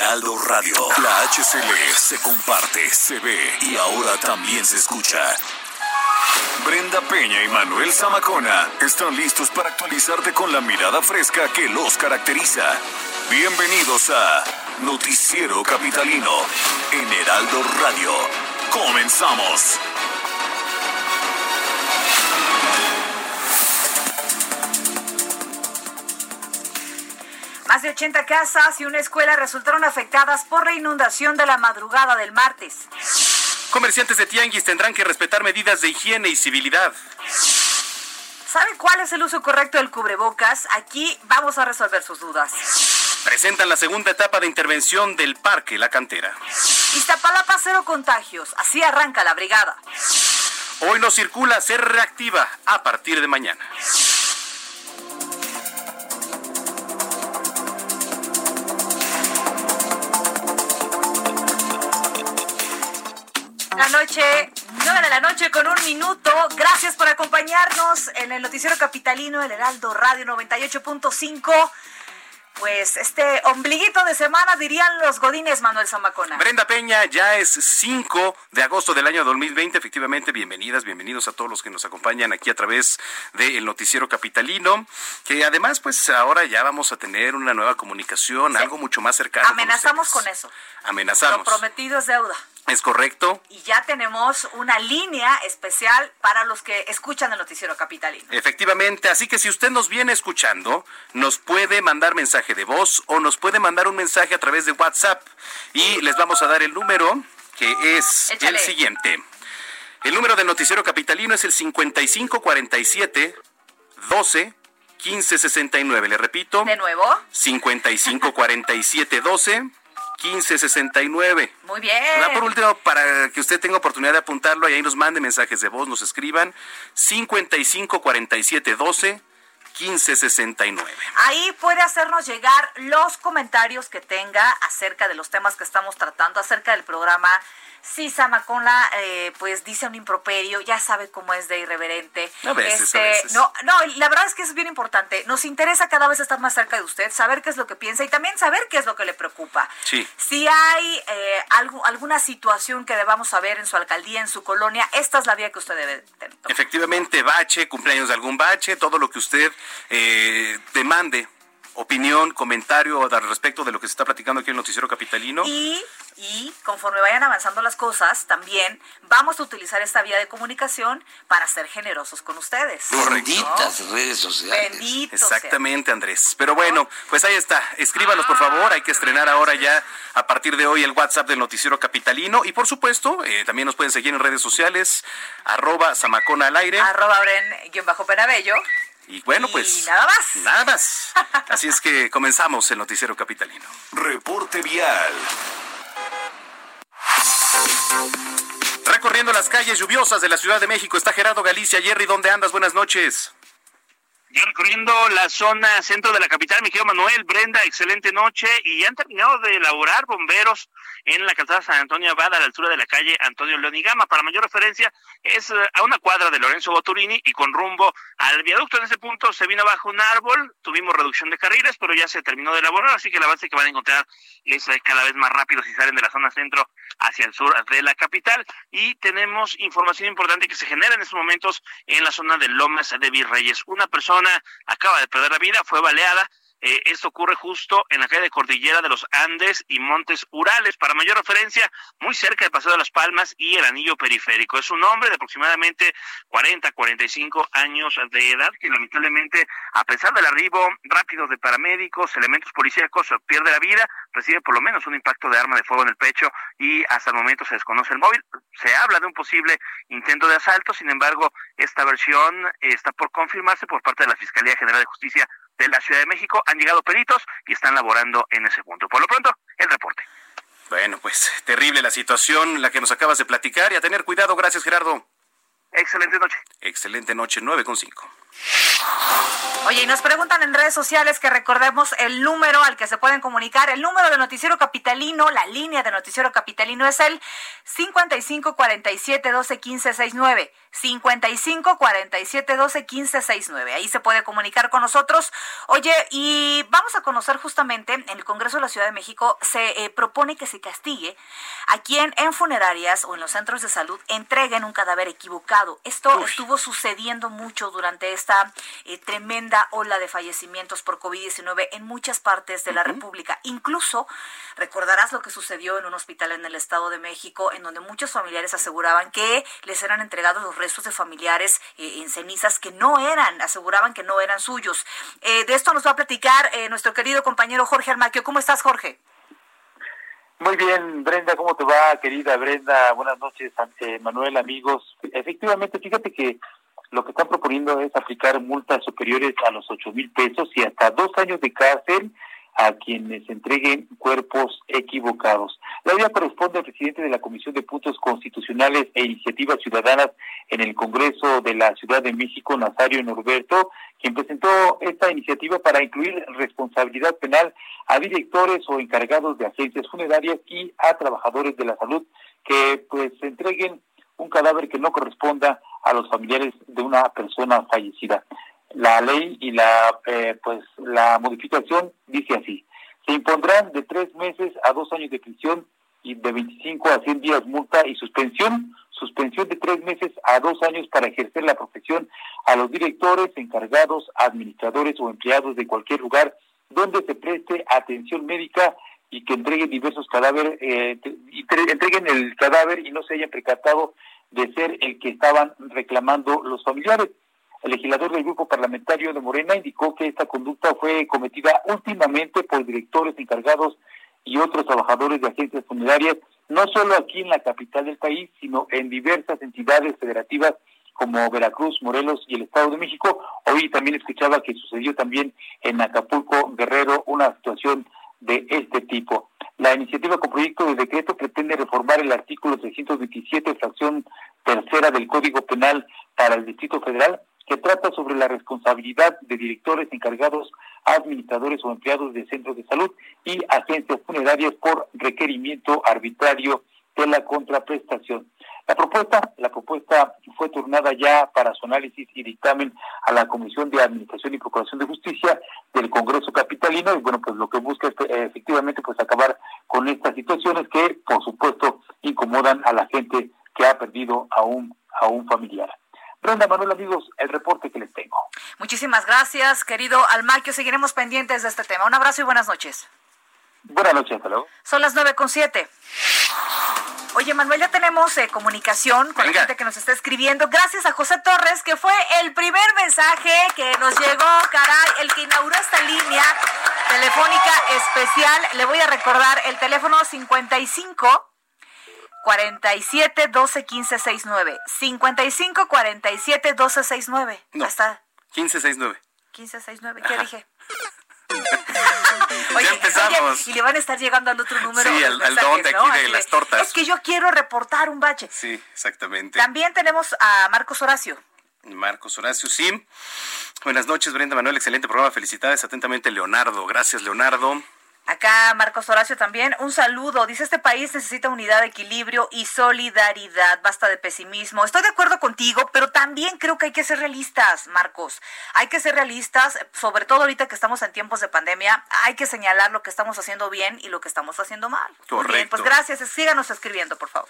Heraldo Radio. La HCL se comparte, se ve y ahora también se escucha. Brenda Peña y Manuel Zamacona están listos para actualizarte con la mirada fresca que los caracteriza. Bienvenidos a Noticiero Capitalino en Heraldo Radio. Comenzamos. Más de 80 casas y una escuela resultaron afectadas por la inundación de la madrugada del martes. Comerciantes de Tianguis tendrán que respetar medidas de higiene y civilidad. ¿Sabe cuál es el uso correcto del cubrebocas? Aquí vamos a resolver sus dudas. Presentan la segunda etapa de intervención del Parque La Cantera. Iztapalapa cero contagios. Así arranca la brigada. Hoy no circula, se reactiva a partir de mañana. La noche, 9 de la noche con un minuto. Gracias por acompañarnos en el Noticiero Capitalino, el Heraldo Radio 98.5. Pues este ombliguito de semana dirían los godines, Manuel Zamacona. Brenda Peña, ya es 5 de agosto del año 2020. Efectivamente, bienvenidas, bienvenidos a todos los que nos acompañan aquí a través del Noticiero Capitalino. Que además, pues ahora ya vamos a tener una nueva comunicación, algo mucho más cercano. Amenazamos con, eso. Amenazamos. Lo prometido es deuda. Es correcto. Y ya tenemos una línea especial para los que escuchan el noticiero capitalino. Efectivamente, así que si usted nos viene escuchando, nos puede mandar mensaje de voz o nos puede mandar un mensaje a través de WhatsApp y les vamos a dar el número que es Échale. el siguiente. El número del noticiero capitalino es el 5547 12 15 69. Le repito. De nuevo. 5547 12 15 69. Muy bien. Ya por último, para que usted tenga oportunidad de apuntarlo y ahí nos mande mensajes de voz, nos escriban 55 47 12 15 69. Ahí puede hacernos llegar los comentarios que tenga acerca de los temas que estamos tratando, acerca del programa. Si Samacona eh, pues dice un improperio, ya sabe cómo es de irreverente. Este, A veces, a veces. No, no, la verdad es que es bien importante. Nos interesa cada vez estar más cerca de usted, saber qué es lo que piensa y también saber qué es lo que le preocupa. Sí. Si hay eh, algo, alguna situación que debamos saber en su alcaldía, en su colonia, esta es la vía que usted debe tener. Efectivamente, bache, cumpleaños de algún bache, todo lo que usted eh, demande, opinión, comentario al respecto de lo que se está platicando aquí en el Noticiero Capitalino. Y, y conforme vayan avanzando las cosas, también vamos a utilizar esta vía de comunicación para ser generosos con ustedes. Benditas redes sociales. Bendito sea. Exactamente, Andrés. Pero bueno, pues ahí está. Escríbanos, por favor. Hay que estrenar ahora ya, a partir de hoy, el WhatsApp del Noticiero Capitalino. Y por supuesto, eh, también nos pueden seguir en redes sociales, arroba Zamacona al aire. Arroba Bren-Penabello. Y bueno, Y pues. nada más. Nada más. Así es que comenzamos el Noticiero Capitalino. Reporte vial. Recorriendo las calles lluviosas de la Ciudad de México está Gerardo Galicia. Jerry, ¿dónde andas? Buenas noches. Ya recorriendo la zona centro de la capital, mi querido Manuel, Brenda, excelente noche y han terminado de elaborar bomberos en la calzada San Antonio Abad a la altura de la calle Antonio León y Gama. Para mayor referencia, es eh, a una cuadra de Lorenzo Boturini y con rumbo al viaducto. En ese punto se vino abajo un árbol, tuvimos reducción de carriles, pero ya se terminó de elaborar, así que el avance que van a encontrar es eh, cada vez más rápido si salen de la zona centro hacia el sur de la capital. Y tenemos información importante que se genera en estos momentos en la zona de Lomas de Virreyes. Una persona acaba de perder la vida, fue baleada. Eh, esto ocurre justo en la calle de Cordillera de los Andes y Montes Urales. Para mayor referencia, muy cerca del Paseo de las Palmas y el Anillo Periférico. Es un hombre de aproximadamente 40, 45 años de edad que lamentablemente, a pesar del arribo rápido de paramédicos, elementos policíacos, pierde la vida, recibe por lo menos un impacto de arma de fuego en el pecho y hasta el momento se desconoce el móvil. Se habla de un posible intento de asalto, sin embargo, esta versión está por confirmarse por parte de la Fiscalía General de Justicia de la Ciudad de México. Han llegado peritos y están laborando en ese punto. Por lo pronto, el reporte. Bueno, pues terrible la situación, la que nos acabas de platicar y a tener cuidado. Gracias, Gerardo. Excelente noche. Excelente noche, 9 con 5. Oye, y nos preguntan en redes sociales que recordemos el número al que se pueden comunicar. El número de Noticiero Capitalino, la línea de Noticiero Capitalino es el 55 47 12 15 69. 55 47 12 15 69. Ahí se puede comunicar con nosotros. Oye, y vamos a conocer justamente en el Congreso de la Ciudad de México se eh, propone que se castigue a quien en funerarias o en los centros de salud entreguen un cadáver equivocado. Esto estuvo sucediendo mucho durante esta eh, tremenda ola de fallecimientos por COVID-19 en muchas partes de la República. Incluso recordarás lo que sucedió en un hospital en el Estado de México, en donde muchos familiares aseguraban que les eran entregados los restos de familiares eh, en cenizas que no eran, aseguraban que no eran suyos. Eh, de esto nos va a platicar nuestro querido compañero Jorge Armaquio. ¿Cómo estás, Jorge? Muy bien, Brenda, ¿cómo te va, querida Brenda? Buenas noches, Manuel, amigos. Efectivamente, fíjate que lo que están proponiendo es aplicar multas superiores a los ocho mil pesos y hasta dos años de cárcel a quienes entreguen cuerpos equivocados. La idea corresponde al presidente de la Comisión de Puntos Constitucionales e Iniciativas Ciudadanas en el Congreso de la Ciudad de México, Nazario Norberto, quien presentó esta iniciativa para incluir responsabilidad penal a directores o encargados de agencias funerarias y a trabajadores de la salud que pues entreguen un cadáver que no corresponda a los familiares de una persona fallecida. La ley y la eh, pues la modificación dice así: se impondrán de tres meses a dos años de prisión y de 25 a 100 días multa y suspensión, suspensión de tres meses a dos años para ejercer la profesión a los directores, encargados, administradores o empleados de cualquier lugar donde se preste atención médica y que entreguen diversos cadáveres, eh, entreguen el cadáver y no se hayan percatado de ser el que estaban reclamando los familiares. El legislador del grupo parlamentario de Morena indicó que esta conducta fue cometida últimamente por directores encargados y otros trabajadores de agencias funerarias, no solo aquí en la capital del país, sino en diversas entidades federativas como Veracruz, Morelos y el Estado de México. Hoy también escuchaba que sucedió también en Acapulco, Guerrero, una situación de este tipo. La iniciativa con proyecto de decreto pretende reformar el artículo 327, fracción tercera del Código Penal para el Distrito Federal, que trata sobre la responsabilidad de directores encargados, administradores o empleados de centros de salud y agencias funerarias por requerimiento arbitrario de la contraprestación. La propuesta, la propuesta fue turnada ya para su análisis y dictamen a la Comisión de Administración y Procuración de Justicia del Congreso Capitalino y bueno, pues lo que busca es eh, efectivamente pues acabar con estas situaciones que por supuesto incomodan a la gente que ha perdido a un, a un familiar. Brenda Manuel, amigos, el reporte que les tengo. Muchísimas gracias, querido Almaquio. Seguiremos pendientes de este tema. Un abrazo y buenas noches. Buenas noches, hasta luego. Son las nueve con siete. Oye, Manuel, ya tenemos eh, comunicación con la gente que nos está escribiendo. Gracias a José Torres, que fue el primer mensaje que nos llegó, caray, el que inauguró esta línea telefónica especial. Le voy a recordar el teléfono 55 47 12 15 69. 55 47 12 69. No. Hasta 15 69. 15 69. ¿Qué dije? ya empezamos. y le van a estar llegando al otro número. Sí, al, don de aquí de las tortas. Es que yo quiero reportar un bache. Sí, exactamente. También tenemos a Marcos Horacio. Marcos Horacio, sí. Buenas noches, Brenda Manuel. Excelente programa. Felicidades. Atentamente, Leonardo. Gracias, Leonardo. Acá Marcos Horacio también, un saludo. Dice, este país necesita unidad, equilibrio y solidaridad. Basta de pesimismo. Estoy de acuerdo contigo, pero también creo que hay que ser realistas, Marcos. Hay que ser realistas, sobre todo ahorita que estamos en tiempos de pandemia. Hay que señalar lo que estamos haciendo bien y lo que estamos haciendo mal. Correcto. Bien, pues gracias. Síganos escribiendo, por favor.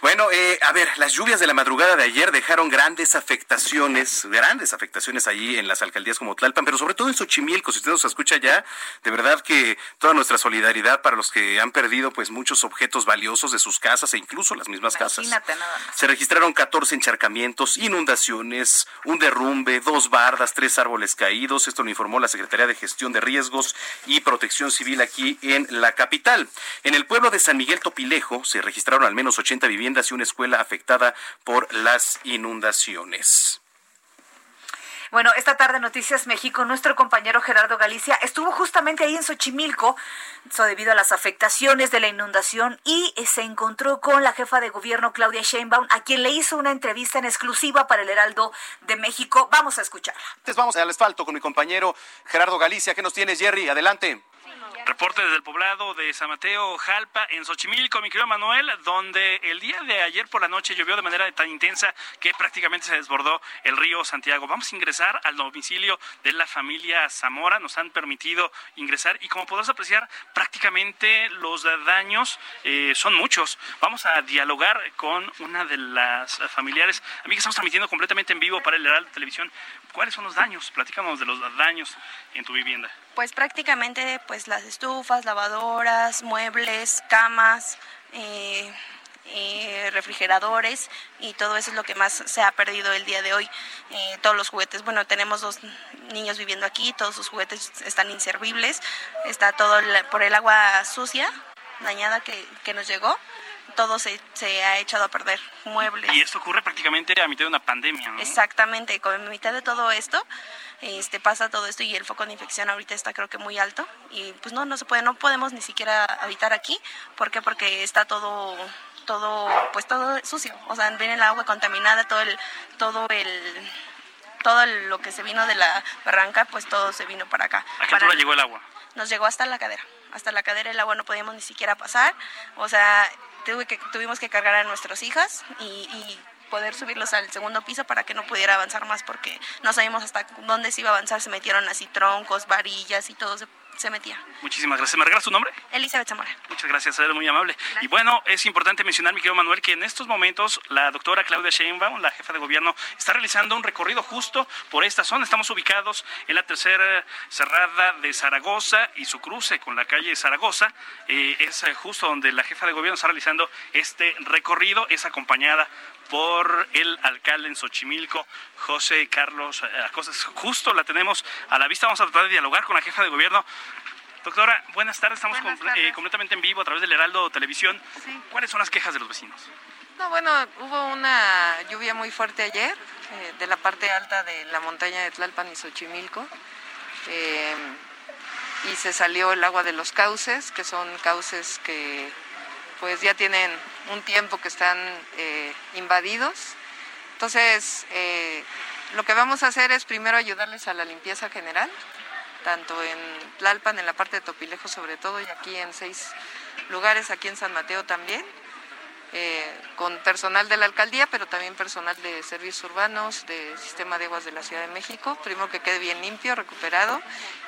Bueno, eh, a ver, las lluvias de la madrugada de ayer dejaron grandes afectaciones, grandes afectaciones allí en las alcaldías como Tlalpan, pero sobre todo en Xochimilco, si usted nos escucha ya, de verdad que toda nuestra solidaridad para los que han perdido pues muchos objetos valiosos de sus casas e incluso las mismas Imagínate casas. nada más. Se registraron 14 encharcamientos, inundaciones, un derrumbe, dos bardas, tres árboles caídos. Esto lo informó la Secretaría de Gestión de Riesgos y Protección Civil aquí en la capital. En el pueblo de San Miguel Topilejo se registraron al menos 80 viviendas y una escuela afectada por las inundaciones. Bueno, esta tarde Noticias México, nuestro compañero Gerardo Galicia estuvo justamente ahí en Xochimilco, eso debido a las afectaciones de la inundación y eh, se encontró con la jefa de gobierno Claudia Sheinbaum, a quien le hizo una entrevista en exclusiva para el Heraldo de México. Vamos a escucharla. Entonces vamos al asfalto con mi compañero Gerardo Galicia. ¿Qué nos tienes, Jerry? Adelante. Reporte desde el poblado de San Mateo, Jalpa, en Xochimilco, mi querido Manuel, donde el día de ayer por la noche llovió de manera tan intensa que prácticamente se desbordó el río Santiago. Vamos a ingresar al domicilio de la familia Zamora, nos han permitido ingresar y como podrás apreciar, prácticamente los daños eh, son muchos. Vamos a dialogar con una de las familiares. A mí que estamos transmitiendo completamente en vivo para el Heraldo Televisión. ¿Cuáles son los daños? Platícanos de los daños en tu vivienda. Pues prácticamente pues las estufas, lavadoras, muebles, camas, eh, eh, refrigeradores y todo eso es lo que más se ha perdido el día de hoy. Eh, todos los juguetes, bueno, tenemos dos niños viviendo aquí, todos sus juguetes están inservibles, está todo por el agua sucia, dañada que, que nos llegó todo se, se, ha echado a perder, muebles. Y esto ocurre prácticamente a mitad de una pandemia, ¿no? Exactamente, con mitad de todo esto, este pasa todo esto y el foco de infección ahorita está creo que muy alto y pues no, no se puede, no podemos ni siquiera habitar aquí, ¿por qué? Porque está todo todo pues todo sucio, o sea, viene el agua contaminada, todo el todo el todo lo que se vino de la barranca, pues todo se vino para acá. ¿A qué altura llegó el agua? Nos llegó hasta la cadera. Hasta la cadera el agua no podíamos ni siquiera pasar. O sea, tuve que, tuvimos que cargar a nuestras hijas y, y poder subirlos al segundo piso para que no pudiera avanzar más porque no sabíamos hasta dónde se iba a avanzar. Se metieron así troncos, varillas y todo se, se metía. Muchísimas gracias. ¿Me regalas tu nombre? Elizabeth Zamora. Muchas gracias, eres muy amable. Y bueno, es importante mencionar, mi querido Manuel, que en estos momentos la doctora Claudia Sheinbaum, la jefa de gobierno, está realizando un recorrido justo por esta zona. Estamos ubicados en la tercera cerrada de Zaragoza y su cruce con la calle Zaragoza. Eh, es justo donde la jefa de gobierno está realizando este recorrido. Es acompañada por el alcalde en Xochimilco, José Carlos Acosta. Justo la tenemos a la vista. Vamos a tratar de dialogar con la jefa de gobierno. Doctora, buenas tardes. Estamos Buenas eh, completamente en vivo a través del Heraldo Televisión. Sí. ¿Cuáles son las quejas de los vecinos? No, bueno, hubo una lluvia muy fuerte ayer eh, de la parte alta de la montaña de Tlalpan y Xochimilco. eh, y se salió el agua de los cauces, que son cauces que pues ya tienen un tiempo que están eh, invadidos. Entonces, eh, lo que vamos a hacer es primero ayudarles a la limpieza general, tanto en Tlalpan, en la parte de Topilejo sobre todo, y aquí en seis lugares, aquí en San Mateo también eh, con personal de la alcaldía, pero también personal de servicios urbanos, de sistema de aguas de la Ciudad de México. Primero que quede bien limpio, recuperado,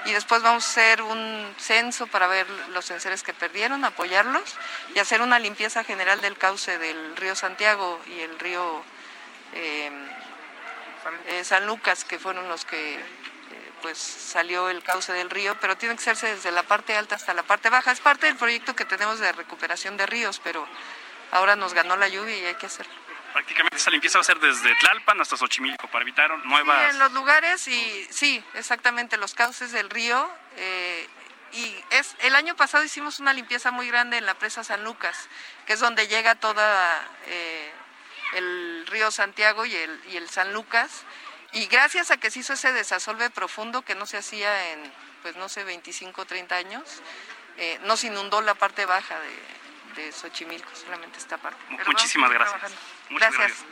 y después vamos a hacer un censo para ver los enseres que perdieron, apoyarlos y hacer una limpieza general del cauce del río Santiago y el río eh, eh, San Lucas, que fueron los que eh, pues salió el cauce del río, pero tiene que hacerse desde la parte alta hasta la parte baja. Es parte del proyecto que tenemos de recuperación de ríos, pero ahora nos ganó la lluvia y hay que hacerlo. Prácticamente esa limpieza va a ser desde Tlalpan hasta Xochimilco para evitar Sí, nuevas... en los lugares y sí, exactamente, los cauces del río. eh, y es el año pasado hicimos una limpieza muy grande en la presa San Lucas, que es donde llega toda eh, el río Santiago y el, y el San Lucas. Y gracias a que se hizo ese desasolve profundo que no se hacía en, pues no sé, 25 o 30 años, eh, nos inundó la parte baja de, de Xochimilco, solamente esta parte. Pero Muchísimas gracias. Muchas gracias.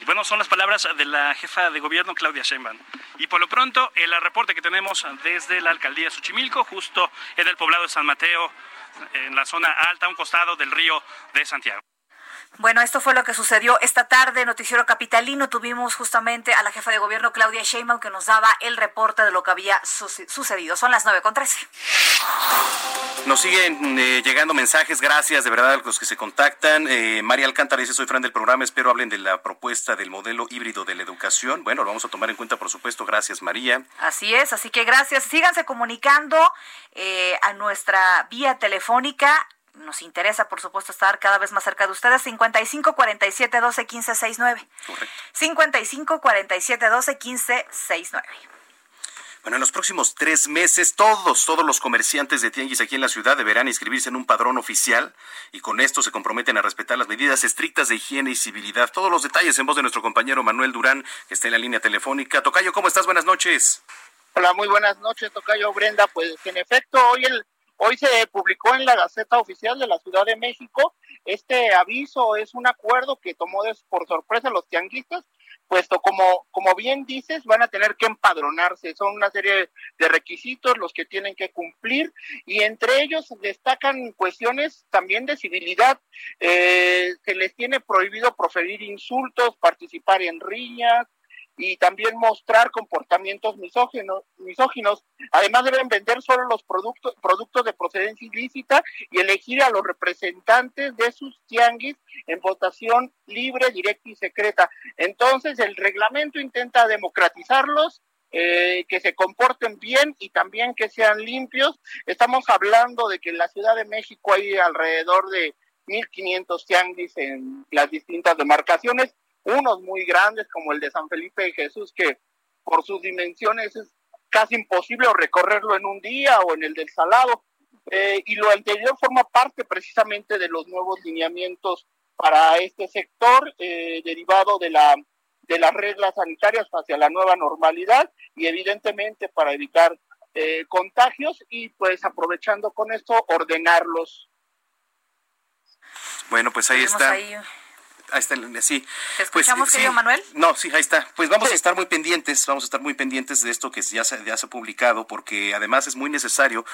Y bueno, son las palabras de la jefa de gobierno, Claudia Sheinbaum. Y por lo pronto, el reporte que tenemos desde la alcaldía de Xochimilco, justo en el poblado de San Mateo, en la zona alta, a un costado del río de Santiago. Bueno, esto fue lo que sucedió esta tarde, Noticiero Capitalino. Tuvimos justamente a la jefa de gobierno, Claudia Sheinbaum, que nos daba el reporte de lo que había suce- sucedido. Son las nueve con trece. Nos siguen eh, llegando mensajes, gracias de verdad a los que se contactan. Eh, María Alcántara dice, soy fan del programa, espero hablen de la propuesta del modelo híbrido de la educación. Bueno, lo vamos a tomar en cuenta, por supuesto. Gracias, María. Así es, así que gracias. Síganse comunicando eh, a nuestra vía telefónica. Nos interesa, por supuesto, estar cada vez más cerca de ustedes. 55 47 12 15 69. Correcto. 55 47 12 15 69. Bueno, en los próximos tres meses, todos, todos los comerciantes de tianguis aquí en la ciudad deberán inscribirse en un padrón oficial y con esto se comprometen a respetar las medidas estrictas de higiene y civilidad. Todos los detalles en voz de nuestro compañero Manuel Durán, que está en la línea telefónica. Tocayo, ¿cómo estás? Buenas noches. Hola, muy buenas noches, Tocayo Brenda. Pues en efecto, hoy el Hoy se publicó en la Gaceta Oficial de la Ciudad de México. Este aviso es un acuerdo que tomó por sorpresa los tianguistas puesto como, como bien dices, van a tener que empadronarse. Son una serie de requisitos los que tienen que cumplir y entre ellos destacan cuestiones también de civilidad. Eh, se les tiene prohibido proferir insultos, participar en riñas, y también mostrar comportamientos misóginos, misóginos. Además deben vender solo los productos, productos de procedencia ilícita y elegir a los representantes de sus tianguis en votación libre, directa y secreta. Entonces el reglamento intenta democratizarlos eh, que se comporten bien y también que sean limpios. Estamos hablando de que en la Ciudad de México hay alrededor de 1.500 tianguis en las distintas demarcaciones unos muy grandes como el de San Felipe de Jesús, que por sus dimensiones es casi imposible recorrerlo en un día o en el del Salado. Eh, y lo anterior forma parte precisamente de los nuevos lineamientos para este sector eh, derivado de la de las reglas sanitarias hacia la nueva normalidad y evidentemente para evitar eh, contagios y pues aprovechando con esto ordenarlos. Bueno, pues ahí está. Ahí está, sí. ¿Te pues, escuchamos, querido Manuel? No, sí, ahí está. Pues vamos a estar muy pendientes, vamos a estar muy pendientes de esto que ya se, ya se ha publicado, porque además es muy necesario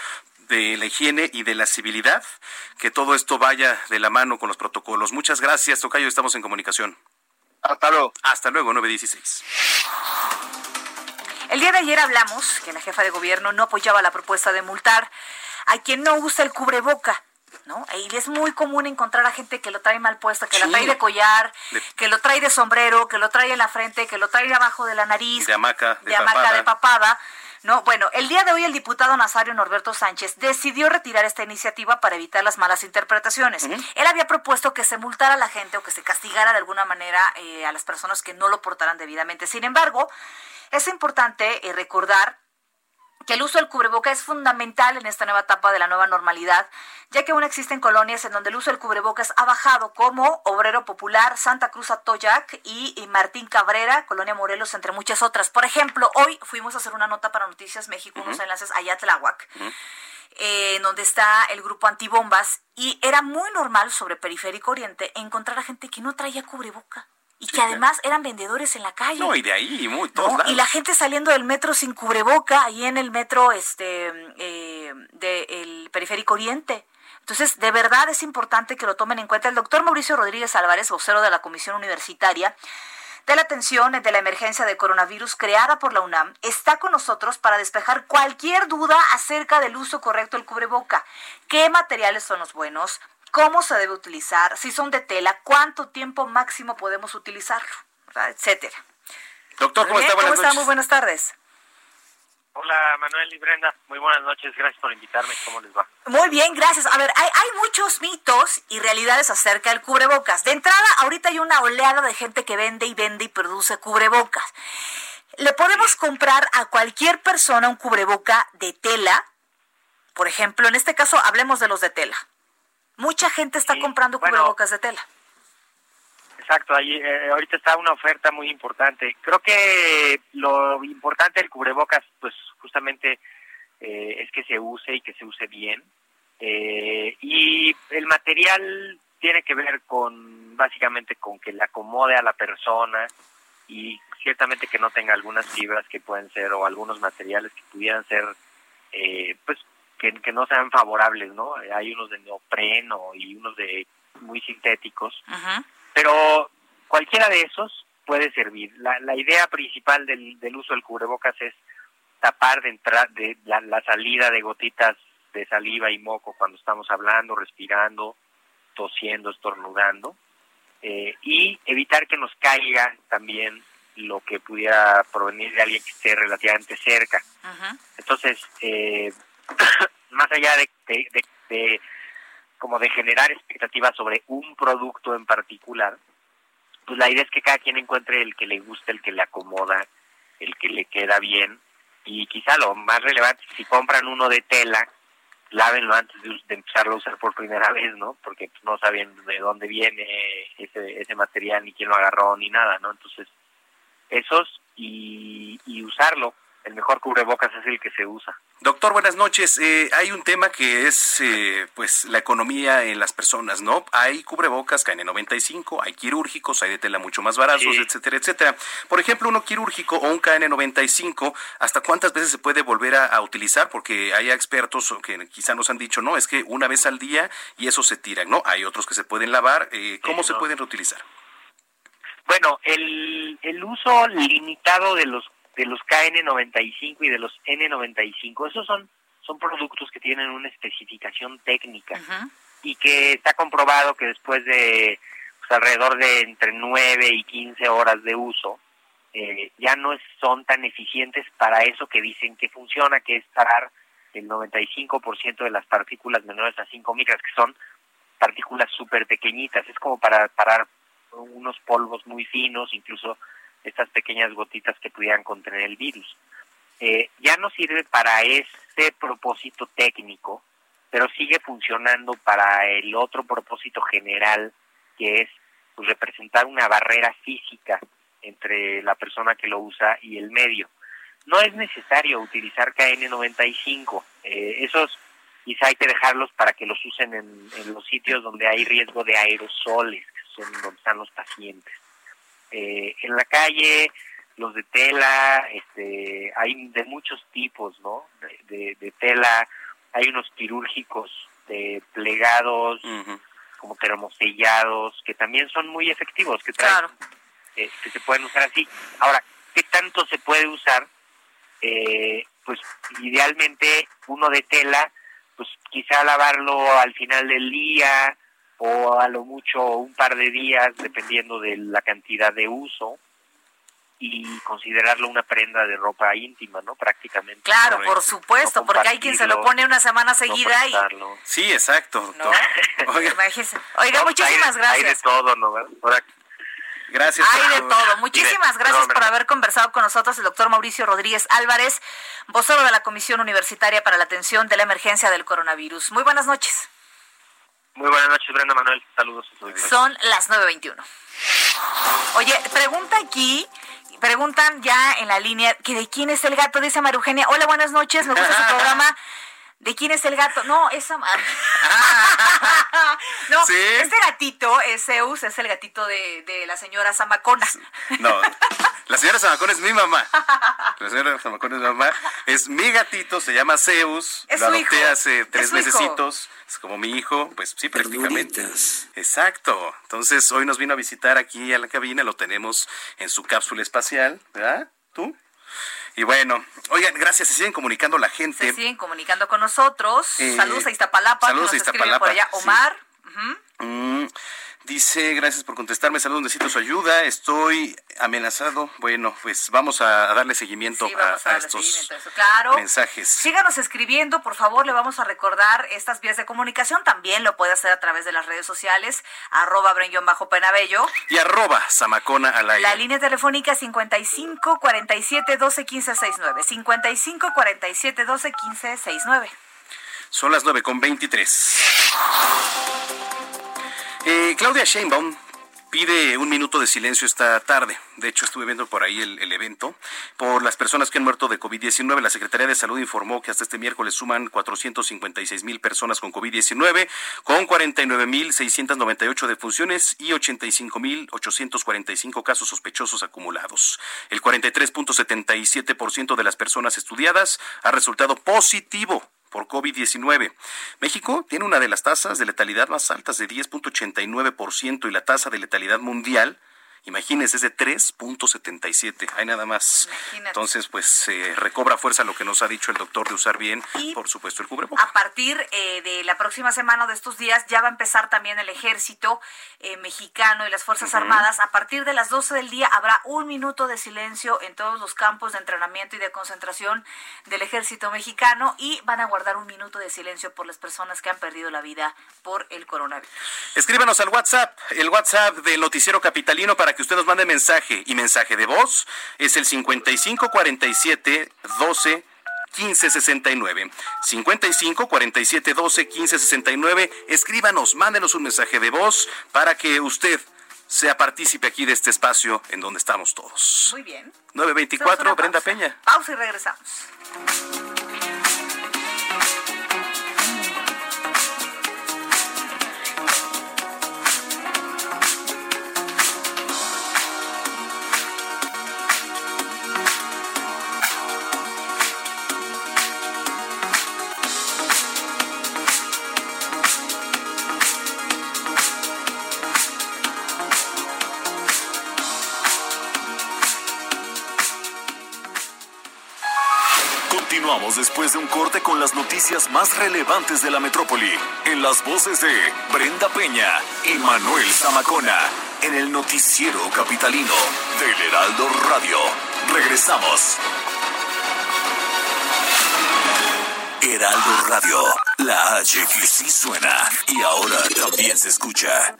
de la higiene y de la civilidad, que todo esto vaya de la mano con los protocolos. Muchas gracias, Tocayo, estamos en comunicación. Hasta luego. Hasta luego, 916. El día de ayer hablamos que la jefa de gobierno no apoyaba la propuesta de multar a quien no usa el cubreboca ¿no? Y es muy común encontrar a gente que lo trae mal puesto, que lo trae de collar, que lo trae de sombrero, que lo trae en la frente, que lo trae abajo de la nariz, de hamaca, de, hamaca de papada. No, bueno, el día de hoy el diputado Nazario Norberto Sánchez decidió retirar esta iniciativa para evitar las malas interpretaciones. Él había propuesto que se multara a la gente o que se castigara de alguna manera eh, a las personas que no lo portaran debidamente. Sin embargo, es importante eh, recordar que el uso del cubreboca es fundamental en esta nueva etapa de la nueva normalidad, ya que aún existen colonias en donde el uso del cubrebocas ha bajado, como Obrero Popular, Santa Cruz Atoyac y, Martín Cabrera, Colonia Morelos, entre muchas otras. Por ejemplo, hoy fuimos a hacer una nota para Noticias México, unos enlaces a Tláhuac, en donde está el grupo Antibombas, y era muy normal sobre Periférico Oriente encontrar a gente que no traía cubreboca y que además eran vendedores en la calle. No, y de ahí, muy Y la gente saliendo del metro sin cubreboca, ahí en el metro este eh, del Periférico Oriente. Entonces, de verdad es importante que lo tomen en cuenta. El doctor Mauricio Rodríguez Álvarez, vocero de la Comisión Universitaria de la Atención de la Emergencia de Coronavirus creada por la UNAM, está con nosotros para despejar cualquier duda acerca del uso correcto del cubreboca. ¿Qué materiales son los buenos? Cómo se debe utilizar, si son de tela, cuánto tiempo máximo podemos utilizarlo, etcétera. Doctor, ¿cómo está? Buenas ¿Cómo está? Muy buenas tardes. Hola Manuel y Brenda, muy buenas noches, gracias por invitarme, ¿cómo les va? Muy bien, gracias. A ver, hay, hay muchos mitos y realidades acerca del cubrebocas. De entrada, ahorita hay una oleada de gente que vende y vende y produce cubrebocas. ¿Le podemos comprar a cualquier persona un cubreboca de tela? Por ejemplo, en este caso hablemos de los de tela. Mucha gente está comprando cubrebocas de tela. Exacto, ahí, eh, ahorita está una oferta muy importante. Creo que lo importante del cubrebocas, pues justamente eh, es que se use y que se use bien. Eh, y el material tiene que ver con, básicamente, con que le acomode a la persona y ciertamente que no tenga algunas fibras que pueden ser o algunos materiales que pudieran ser, pues, que, que no sean favorables, ¿no? Hay unos de neopreno y unos de muy sintéticos, pero cualquiera de esos puede servir. La, la idea principal del, del uso del cubrebocas es tapar de, entrada de la, la salida de gotitas de saliva y moco cuando estamos hablando, respirando, tosiendo, estornudando, eh, y evitar que nos caiga también lo que pudiera provenir de alguien que esté relativamente cerca. Entonces, eh, más allá de, como de generar expectativas sobre un producto en particular, pues la idea es que cada quien encuentre el que le guste, el que le acomoda, el que le queda bien Y quizá lo más relevante, si compran uno de tela, lávenlo antes de, de empezarlo a usar por primera vez, ¿no? Porque pues, no saben de dónde viene ese, ese material, ni quién lo agarró, ni nada, ¿no? Entonces, esos y, y usarlo. El mejor cubrebocas es el que se usa. Doctor, buenas noches. Eh, hay un tema que es eh, pues la economía en las personas, ¿no? Hay cubrebocas KN95, hay quirúrgicos, hay de tela mucho más baratos, Sí. etcétera, etcétera. Por ejemplo, uno quirúrgico o un KN95, ¿hasta cuántas veces se puede volver a, a utilizar? Porque hay expertos que quizá nos han dicho, no, es que una vez al día y eso se tira, ¿no? Hay otros que se pueden lavar. Eh, ¿Cómo se no. pueden reutilizar? Bueno, el, el uso limitado de los de los KN95 y de los N95, esos son son productos que tienen una especificación técnica y que está comprobado que después de pues, alrededor de entre 9 y 15 horas de uso eh, ya no es- son tan eficientes para eso que dicen que funciona, que es parar el 95% de las partículas menores a 5 micras, que son partículas súper pequeñitas. Es como para parar unos polvos muy finos, incluso estas pequeñas gotitas que pudieran contener el virus. Eh, ya no sirve para ese propósito técnico, pero sigue funcionando para el otro propósito general, que es pues, representar una barrera física entre la persona que lo usa y el medio. No es necesario utilizar KN95, eh, esos quizá hay que dejarlos para que los usen en, en los sitios donde hay riesgo de aerosoles, que son donde están los pacientes. Eh, en la calle, los de tela, este, hay de muchos tipos, ¿no? De, de- de tela, hay unos quirúrgicos de plegados, como termosellados, que también son muy efectivos, que traen, eh, que se pueden usar así. Ahora, ¿qué tanto se puede usar? Eh, pues idealmente uno de tela, pues quizá lavarlo al final del día o a lo mucho un par de días, dependiendo de la cantidad de uso y considerarlo una prenda de ropa íntima, ¿no? Prácticamente. Claro, por supuesto, No porque hay quien se lo pone una semana no seguida y... Sí, exacto. Oiga. Oiga, No, pues, muchísimas hay de- Hay de gracias. todo, ¿no? Ahora, gracias. Hay de todo. Muchísimas gracias por haber conversado con nosotros el doctor Mauricio Rodríguez Álvarez, vocero de la Comisión Universitaria para la Atención de la Emergencia del Coronavirus. Muy buenas noches. Muy buenas noches, Brenda Manuel. Saludos. Son las 9.21. Oye, pregunta aquí, preguntan ya en la línea que de quién es el gato, dice María Eugenia. Hola, buenas noches, me gusta su programa. ¿De quién es el gato? No, esa... no, ¿Sí? este gatito, es Zeus, es el gatito de, de la señora Zamacona. No, la señora Zamacón es mi mamá. La señora Zamacón es mi mamá. Es mi gatito, se llama Zeus. Es lo su adopté hijo, hace es tres mesecitos. Es como mi hijo, pues sí, prácticamente. Exacto. Entonces, hoy nos vino a visitar aquí a la cabina, lo tenemos en su cápsula espacial, ¿verdad? ¿Tú? Y bueno, oigan, gracias, se siguen comunicando la gente. Se siguen comunicando con nosotros. Eh, saludos a Iztapalapa. saludos que a nos escribe por allá. Iztapalapa, sí. Omar. Mm, dice, gracias por contestarme, saludos, necesito su ayuda, estoy amenazado. Bueno, pues vamos a, darle seguimiento Sí, a, a a darle estos seguimiento a. Claro. mensajes. Síganos escribiendo, por favor, le vamos a recordar estas vías de comunicación. También lo puede hacer a través de las redes sociales, arroba bajo penabello. Y arroba Zamacona al aire. La línea telefónica 55 47 12 15 69. 55 47 12 15 69. Son las 9 con 23. Eh, Claudia Sheinbaum pide un minuto de silencio esta tarde. De hecho, estuve viendo por ahí el, el evento. Por las personas que han muerto de COVID-19, la Secretaría de Salud informó que hasta este miércoles suman 456 mil personas con COVID-19, con 49 mil 698 defunciones y 85 mil 845 casos sospechosos acumulados. El 43.77% de las personas estudiadas ha resultado positivo por COVID-19. México tiene una de las tasas de letalidad más altas de 10.89% y la tasa de letalidad mundial, imagínense, es de 3.77. Hay nada más. Imagínate. Entonces, pues se recobra fuerza lo que nos ha dicho el doctor de usar bien, por supuesto, el cubrebocas. A partir eh, de la próxima semana o de estos días ya va a empezar también el ejército eh, mexicano y las Fuerzas. Armadas. A partir de las 12 del día habrá un minuto de silencio en todos los campos de entrenamiento y de concentración del ejército mexicano y van a guardar un minuto de silencio por las personas que han perdido la vida por el coronavirus. Escríbanos al WhatsApp, el WhatsApp del Noticiero Capitalino para que usted nos mande mensaje y mensaje de voz es el 5547 12 1569. 55 47 12 15 69. Escríbanos, mándenos un mensaje de voz para que usted sea partícipe aquí de este espacio en donde estamos todos. Muy bien. 924, Brenda Peña. Pausa y regresamos. Continuamos después de un corte con las noticias más relevantes de la metrópoli, en las voces de Brenda Peña y Manuel Zamacona, en el noticiero capitalino del Heraldo Radio. Regresamos. Heraldo Radio, la H que sí suena y ahora también se escucha.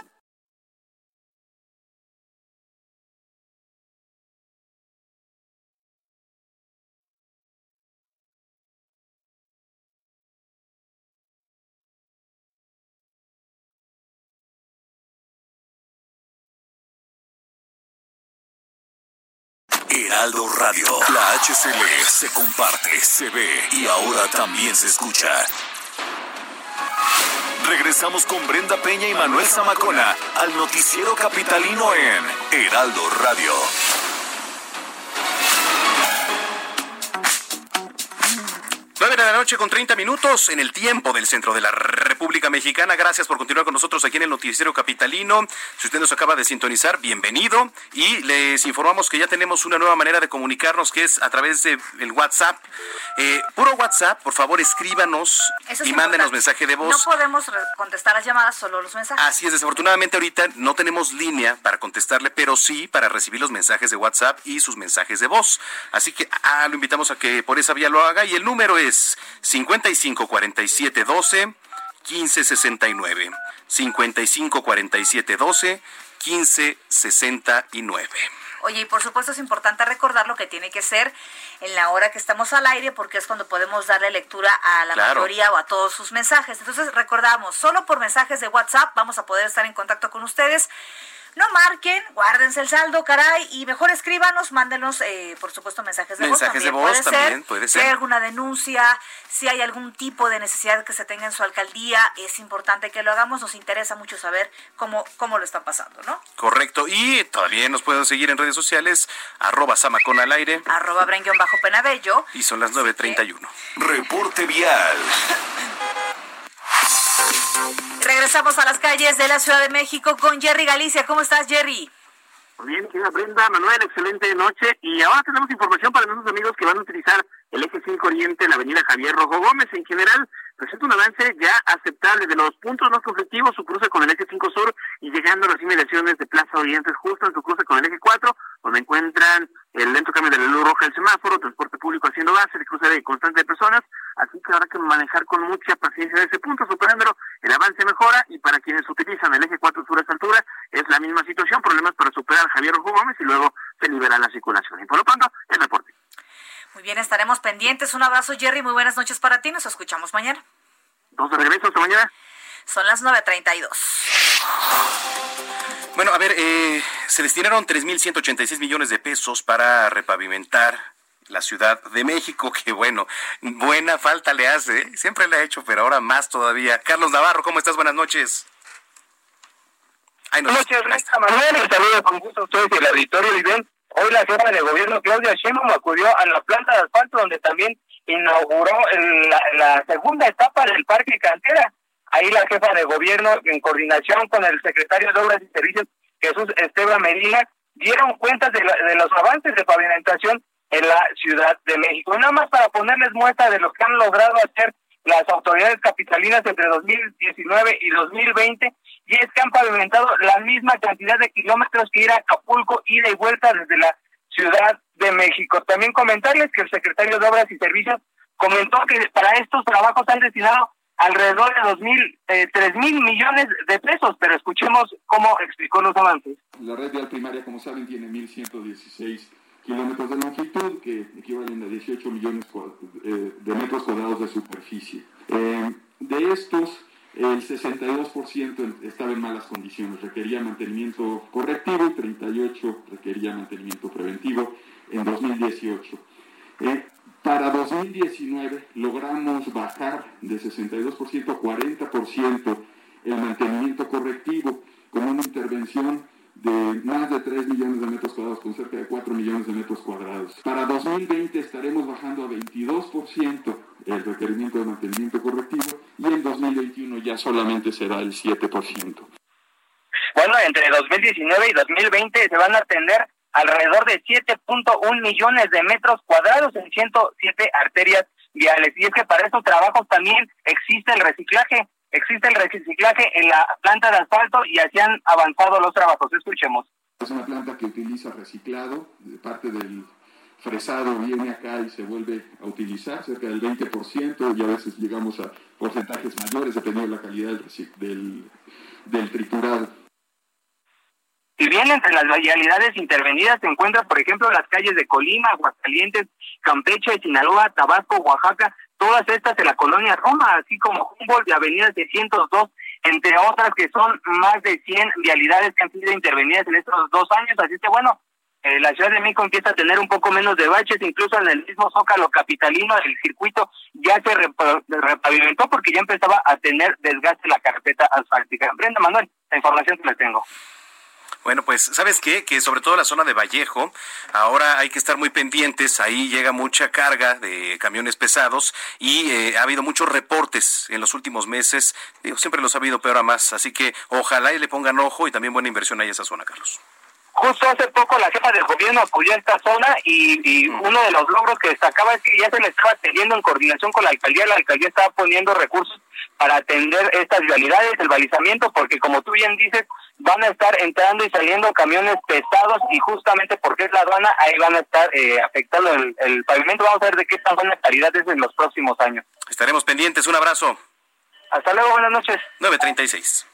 Heraldo Radio. La HCL se comparte, se ve y ahora también se escucha. Regresamos con Brenda Peña y Manuel Zamacona al noticiero capitalino en Heraldo Radio. Noche con 30 minutos en el tiempo del centro de la República Mexicana. Gracias por continuar con nosotros aquí en el Noticiero Capitalino. Si usted nos acaba de sintonizar, bienvenido. Y les informamos que ya tenemos una nueva manera de comunicarnos que es a través del WhatsApp. Eh, puro WhatsApp, por favor, escríbanos Eso es y mándenos importante. mensaje de voz. No podemos contestar las llamadas, solo los mensajes. Así es, desafortunadamente ahorita no tenemos línea para contestarle, pero sí para recibir los mensajes de WhatsApp y sus mensajes de voz. Así que ah, lo invitamos a que por esa vía lo haga y el número es 55 47 12 15 69. 55 47 12 15 69. Oye, y por supuesto es importante recordar lo que tiene que ser en la hora que estamos al aire, porque es cuando podemos darle lectura a la Claro. mayoría o a todos sus mensajes. Entonces, recordamos, solo por mensajes de WhatsApp vamos a poder estar en contacto con ustedes. No marquen, guárdense el saldo, caray, y mejor escríbanos, mándenos, eh, por supuesto, mensajes de Mensajes voz. de También voz puede también, ser. puede Si hay ser. alguna denuncia, si hay algún tipo de necesidad que se tenga en su alcaldía, es importante que lo hagamos. Nos interesa mucho saber cómo, cómo lo está pasando, ¿no? Correcto. Y todavía nos pueden seguir en redes sociales, arroba Samacón al aire. Arroba bajo penabello. Y son las 9.31. Reporte vial. Regresamos a las calles de la Ciudad de México con Jerry Galicia. ¿Cómo estás, Jerry? Bien, querida Brenda, Manuel, excelente noche. Y ahora tenemos información para nuestros amigos que van a utilizar el eje 5 Oriente en la avenida Javier Rojo Gómez. En general, presenta un avance ya aceptable de los puntos más conflictivos, su cruce con el eje 5 Sur y llegando a las inmediaciones de Plaza Oriente, justo en su cruce con el eje 4, donde encuentran el lento cambio de la luz roja del semáforo, transporte público haciendo base, el cruce de constante de personas. Así que habrá que manejar con mucha paciencia ese punto, superándolo. El avance mejora y para quienes utilizan el eje 4 Sur a esta altura es la misma situación, problemas para superar Javier Rojo Gómez y luego se libera la circulación. Y por lo pronto, el reporte. Muy bien, estaremos pendientes. Un abrazo, Jerry. Muy buenas noches para ti. Nos escuchamos mañana. Dos de regreso, hasta mañana. Son las 9.32. Bueno, a ver, eh, se destinaron 3.186 millones de pesos para repavimentar la Ciudad de México, que bueno, buena falta le hace, ¿eh? siempre le ha hecho, pero ahora más todavía. Carlos Navarro, ¿cómo estás? Buenas noches. Ay, no, Buenas noches, Manuel. Saludo con gusto a ustedes y el auditorio. Y bien, hoy la jefa de gobierno, Claudia Sheinbaum, acudió a la planta de asfalto donde también inauguró la, la segunda etapa del Parque Cantera. Ahí la jefa de gobierno, en coordinación con el secretario de Obras y Servicios, Jesús Esteban Medina, dieron cuenta de, la- de los avances de pavimentación en la Ciudad de México. Nada más para ponerles muestra de lo que han logrado hacer las autoridades capitalinas entre 2019 y 2020, y es que han pavimentado la misma cantidad de kilómetros que ir a Acapulco, ida y vuelta desde la Ciudad de México. También comentarles que el secretario de Obras y Servicios comentó que para estos trabajos han destinado alrededor de dos mil, eh, tres mil millones de pesos, pero escuchemos cómo explicó los avances. La red vial primaria, como saben, tiene 1.116 kilómetros de longitud, que equivalen a 18 millones eh, de metros cuadrados de superficie. Eh, de estos, el 62% estaba en malas condiciones, requería mantenimiento correctivo y 38 requería mantenimiento preventivo en 2018. Eh, para 2019 logramos bajar de 62% a 40% el mantenimiento correctivo con una intervención de más de 3 millones de metros cuadrados con cerca de 4 millones de metros cuadrados. Para 2020 estaremos bajando a 22% el requerimiento de mantenimiento correctivo y en 2021 ya solamente será el 7%. Bueno, entre 2019 y 2020 se van a atender alrededor de 7.1 millones de metros cuadrados en 107 arterias viales. Y es que para estos trabajos también existe el reciclaje, existe el reciclaje en la planta de asfalto y así han avanzado los trabajos. Escuchemos. Es una planta que utiliza reciclado, parte del fresado viene acá y se vuelve a utilizar, cerca del 20%, y a veces llegamos a porcentajes mayores dependiendo de la calidad del, del, del triturado. Si bien entre las vialidades intervenidas se encuentran, por ejemplo, las calles de Colima, Aguascalientes, Campeche, Sinaloa, Tabasco, Oaxaca, todas estas de la colonia Roma, así como Humboldt y Avenida 602, entre otras que son más de 100 vialidades que han sido intervenidas en estos dos años. Así que bueno, eh, la Ciudad de México empieza a tener un poco menos de baches, incluso en el mismo zócalo capitalino, el circuito ya se repavimentó porque ya empezaba a tener desgaste la carpeta asfáltica. Brenda Manuel, la información que les tengo. Bueno, pues, ¿sabes qué? Que sobre todo la zona de Vallejo, ahora hay que estar muy pendientes, ahí llega mucha carga de camiones pesados y eh, ha habido muchos reportes en los últimos meses, digo, siempre los ha habido, pero ahora más, así que ojalá y le pongan ojo y también buena inversión ahí a esa zona, Carlos. Justo hace poco la jefa del gobierno apoyó esta zona y, mm. uno de los logros que destacaba es que ya se le estaba atendiendo en coordinación con la alcaldía, la alcaldía estaba poniendo recursos para atender estas realidades, el balizamiento, porque como tú bien dices, van a estar entrando y saliendo camiones pesados y justamente porque es la aduana, ahí van a estar eh, afectando el, el, pavimento. Vamos a ver de qué tan buena calidad es en los próximos años. Estaremos pendientes. Un abrazo. Hasta luego, buenas noches. 936.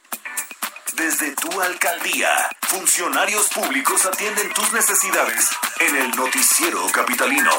Desde tu alcaldía, funcionarios públicos atienden tus necesidades en el noticiero capitalino.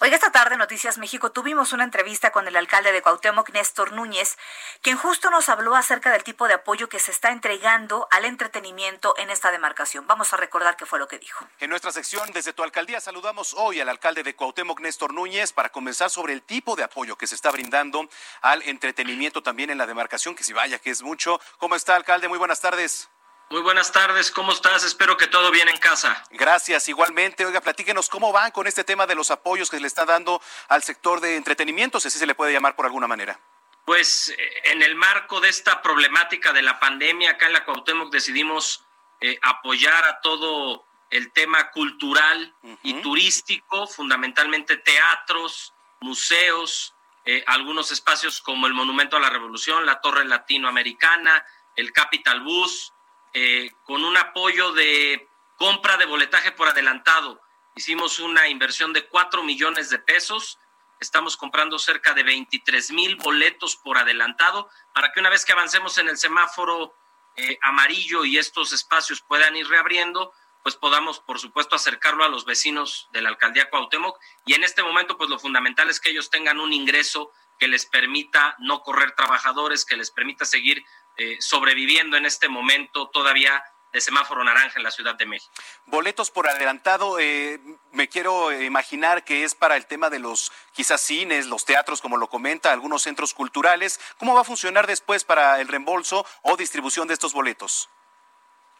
Oiga, esta tarde Noticias México tuvimos una entrevista con el alcalde de Cuauhtémoc, Néstor Núñez, quien justo nos habló acerca del tipo de apoyo que se está entregando al entretenimiento en esta demarcación. Vamos a recordar qué fue lo que dijo. En nuestra sección desde tu alcaldía saludamos hoy al alcalde de Cuauhtémoc, Néstor Núñez, para conversar sobre el tipo de apoyo que se está brindando al entretenimiento también en la demarcación, que si vaya que es mucho. ¿Cómo está, alcalde? Muy buenas tardes. Muy buenas tardes, ¿cómo estás? Espero que todo bien en casa. Gracias, igualmente. Oiga, platíquenos cómo van con este tema de los apoyos que le está dando al sector de entretenimiento, si así se le puede llamar por alguna manera. Pues eh, en el marco de esta problemática de la pandemia, acá en la Cuauhtémoc decidimos eh, apoyar a todo el tema cultural y turístico, fundamentalmente teatros, museos, eh, algunos espacios como el Monumento a la Revolución, la Torre Latinoamericana, el Capital Bus, eh, con un apoyo de compra de boletaje por adelantado. Hicimos una inversión de 4 millones de pesos. Estamos comprando cerca de 23 mil boletos por adelantado para que una vez que avancemos en el semáforo eh, amarillo y estos espacios puedan ir reabriendo, pues podamos, por supuesto, acercarlo a los vecinos de la alcaldía Cuauhtémoc. Y en este momento, pues lo fundamental es que ellos tengan un ingreso que les permita no correr trabajadores, que les permita seguir eh, sobreviviendo en este momento todavía de semáforo naranja en la Ciudad de México. Boletos por adelantado, eh, me quiero imaginar que es para el tema de los quizás cines, los teatros, como lo comenta, algunos centros culturales. ¿Cómo va a funcionar después para el reembolso o distribución de estos boletos?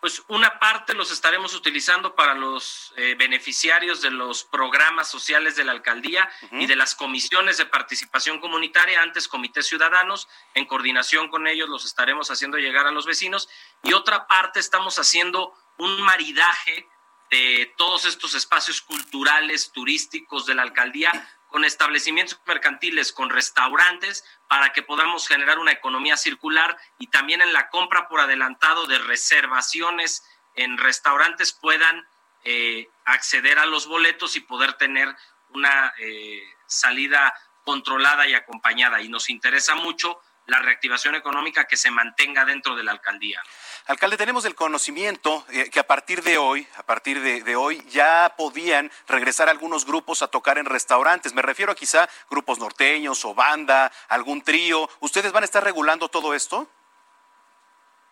Pues una parte los estaremos utilizando para los eh, beneficiarios de los programas sociales de la alcaldía y de las comisiones de participación comunitaria, antes comités ciudadanos, en coordinación con ellos los estaremos haciendo llegar a los vecinos. Y otra parte estamos haciendo un maridaje de todos estos espacios culturales, turísticos de la alcaldía con establecimientos mercantiles, con restaurantes, para que podamos generar una economía circular y también en la compra por adelantado de reservaciones en restaurantes puedan eh, acceder a los boletos y poder tener una eh, salida controlada y acompañada. Y nos interesa mucho la reactivación económica que se mantenga dentro de la alcaldía. Alcalde, tenemos el conocimiento eh, que a partir de hoy, a partir de, hoy, ya podían regresar algunos grupos a tocar en restaurantes. Me refiero a quizá grupos norteños o banda, algún trío. ¿Ustedes van a estar regulando todo esto?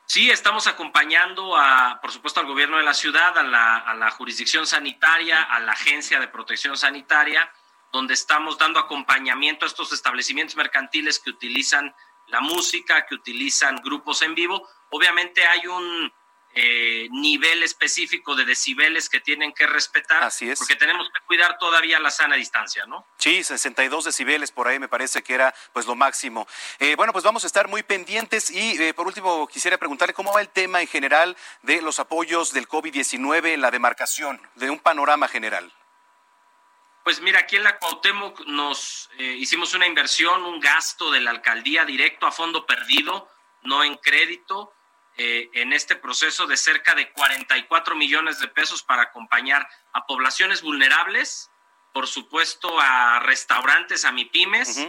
Sí, estamos acompañando a, por supuesto, al gobierno de la ciudad, a la, a la jurisdicción sanitaria, a la agencia de protección sanitaria, donde estamos dando acompañamiento a estos establecimientos mercantiles que utilizan la música, que utilizan grupos en vivo. Obviamente hay un eh, nivel específico de decibeles que tienen que respetar. Así es. Porque tenemos que cuidar todavía la sana distancia, ¿no? Sí, 62 decibeles por ahí me parece que era pues lo máximo. Eh, bueno, pues vamos a estar muy pendientes y eh, por último quisiera preguntarle cómo va el tema en general de los apoyos del COVID-19 en la demarcación, de un panorama general. Pues mira, aquí en la Cuauhtémoc nos hicimos una inversión, un gasto de la alcaldía directo a fondo perdido, no en crédito, eh, en este proceso de cerca de 44 millones de pesos para acompañar a poblaciones vulnerables, por supuesto a restaurantes, a MIPIMES,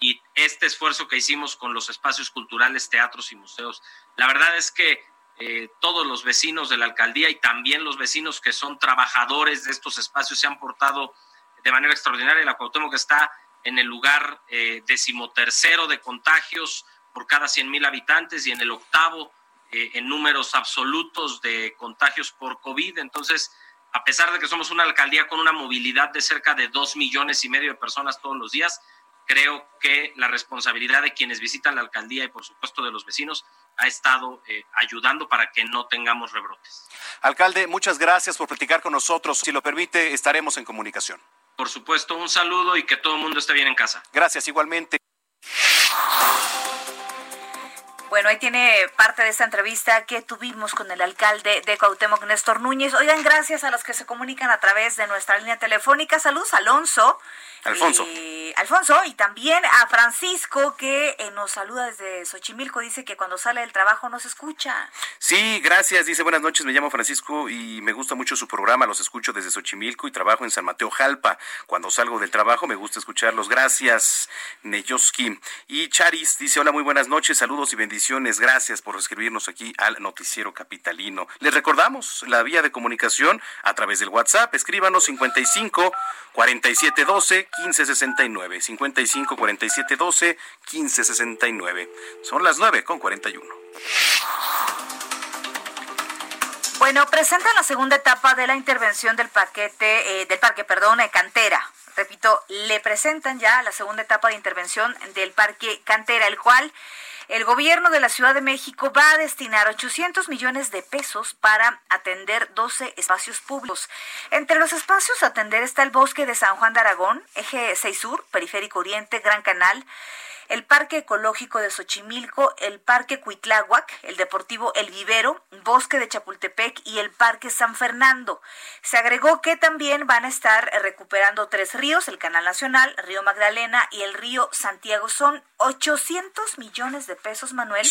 y este esfuerzo que hicimos con los espacios culturales, teatros y museos. La verdad es que eh, todos los vecinos de la alcaldía y también los vecinos que son trabajadores de estos espacios se han portado de manera extraordinaria. La Cuauhtémoc está en el lugar eh, decimotercero de contagios por cada 100 mil habitantes y en el octavo eh, en números absolutos de contagios por COVID. Entonces, a pesar de que somos una alcaldía con una movilidad de cerca de dos millones y medio de personas todos los días, creo que la responsabilidad de quienes visitan la alcaldía y por supuesto de los vecinos ha estado eh, ayudando para que no tengamos rebrotes. Alcalde, muchas gracias por platicar con nosotros. Si lo permite, estaremos en comunicación. Por supuesto, un saludo y que todo el mundo esté bien en casa. Gracias, igualmente. Bueno, ahí tiene parte de esta entrevista que tuvimos con el alcalde de Cuauhtémoc, Néstor Núñez. Oigan, gracias a los que se comunican a través de nuestra línea telefónica. Saludos, Alonso. Alfonso. Alfonso, y también a Francisco, que eh, nos saluda desde Xochimilco, dice que cuando sale del trabajo nos escucha. Sí, gracias, dice buenas noches, me llamo Francisco y me gusta mucho su programa, los escucho desde Xochimilco y trabajo en San Mateo Jalpa. Cuando salgo del trabajo me gusta escucharlos, gracias, Neyoski. Y Charis dice, hola, muy buenas noches, saludos y bendiciones, gracias por escribirnos aquí al Noticiero Capitalino. Les recordamos la vía de comunicación a través del WhatsApp, escríbanos 55 47 12 1569. 55 47 12 1569. Son las 9 con 41. Bueno, presentan la segunda etapa de la intervención del paquete, eh, del parque, perdón, eh, Cantera. Repito, le presentan ya la segunda etapa de intervención del parque Cantera, el cual el gobierno de la Ciudad de México va a destinar 800 millones de pesos para atender 12 espacios públicos. Entre los espacios a atender está el bosque de San Juan de Aragón, eje 6 Sur, Periférico Oriente, Gran Canal, el Parque Ecológico de Xochimilco, el Parque Cuitláhuac, el Deportivo El Vivero, Bosque de Chapultepec y el Parque San Fernando. Se agregó que también van a estar recuperando tres ríos, el Canal Nacional, Río Magdalena y el Río Santiago. Son 800 millones de pesos, Manuel,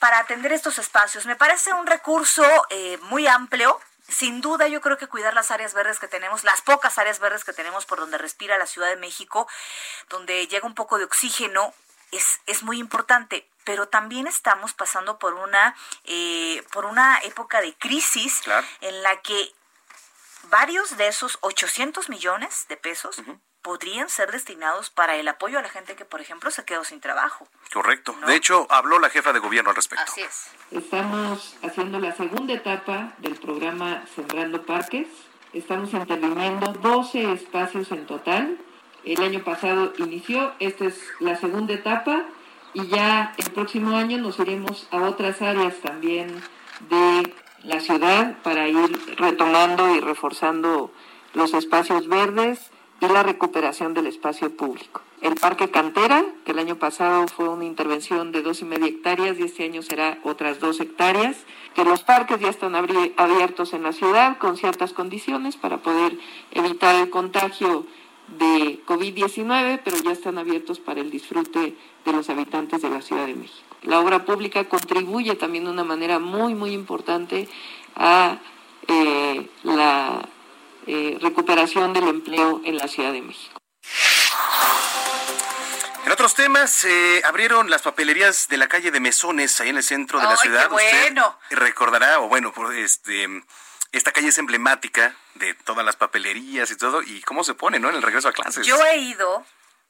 para atender estos espacios. Me parece un recurso eh, muy amplio, sin duda yo creo que cuidar las áreas verdes que tenemos, las pocas áreas verdes que tenemos por donde respira la Ciudad de México, donde llega un poco de oxígeno, es, es muy importante. Pero también estamos pasando por una, eh, por una época de crisis en la que varios de esos 800 millones de pesos podrían ser destinados para el apoyo a la gente que, por ejemplo, se quedó sin trabajo. Correcto. De hecho, habló la jefa de gobierno al respecto. Así es. Estamos haciendo la segunda etapa del programa Sembrando Parques. Estamos interviniendo 12 espacios en total. El año pasado inició, esta es la segunda etapa y ya el próximo año nos iremos a otras áreas también de la ciudad para ir retomando y reforzando los espacios verdes y la recuperación del espacio público. El Parque Cantera, que el año pasado fue una intervención de dos y media hectáreas y este año será otras dos hectáreas, que los parques ya están abiertos en la ciudad con ciertas condiciones para poder evitar el contagio de COVID-19, pero ya están abiertos para el disfrute de los habitantes de la Ciudad de México. La obra pública contribuye también de una manera muy, muy importante a eh, la eh, recuperación del empleo en la Ciudad de México. En otros temas, eh, abrieron las papelerías de la calle de Mesones, ahí en el centro de la ciudad. qué bueno. Usted recordará, o bueno, por este, esta calle es emblemática de todas las papelerías y todo, y cómo se pone, ¿no? En el regreso a clases. Yo he ido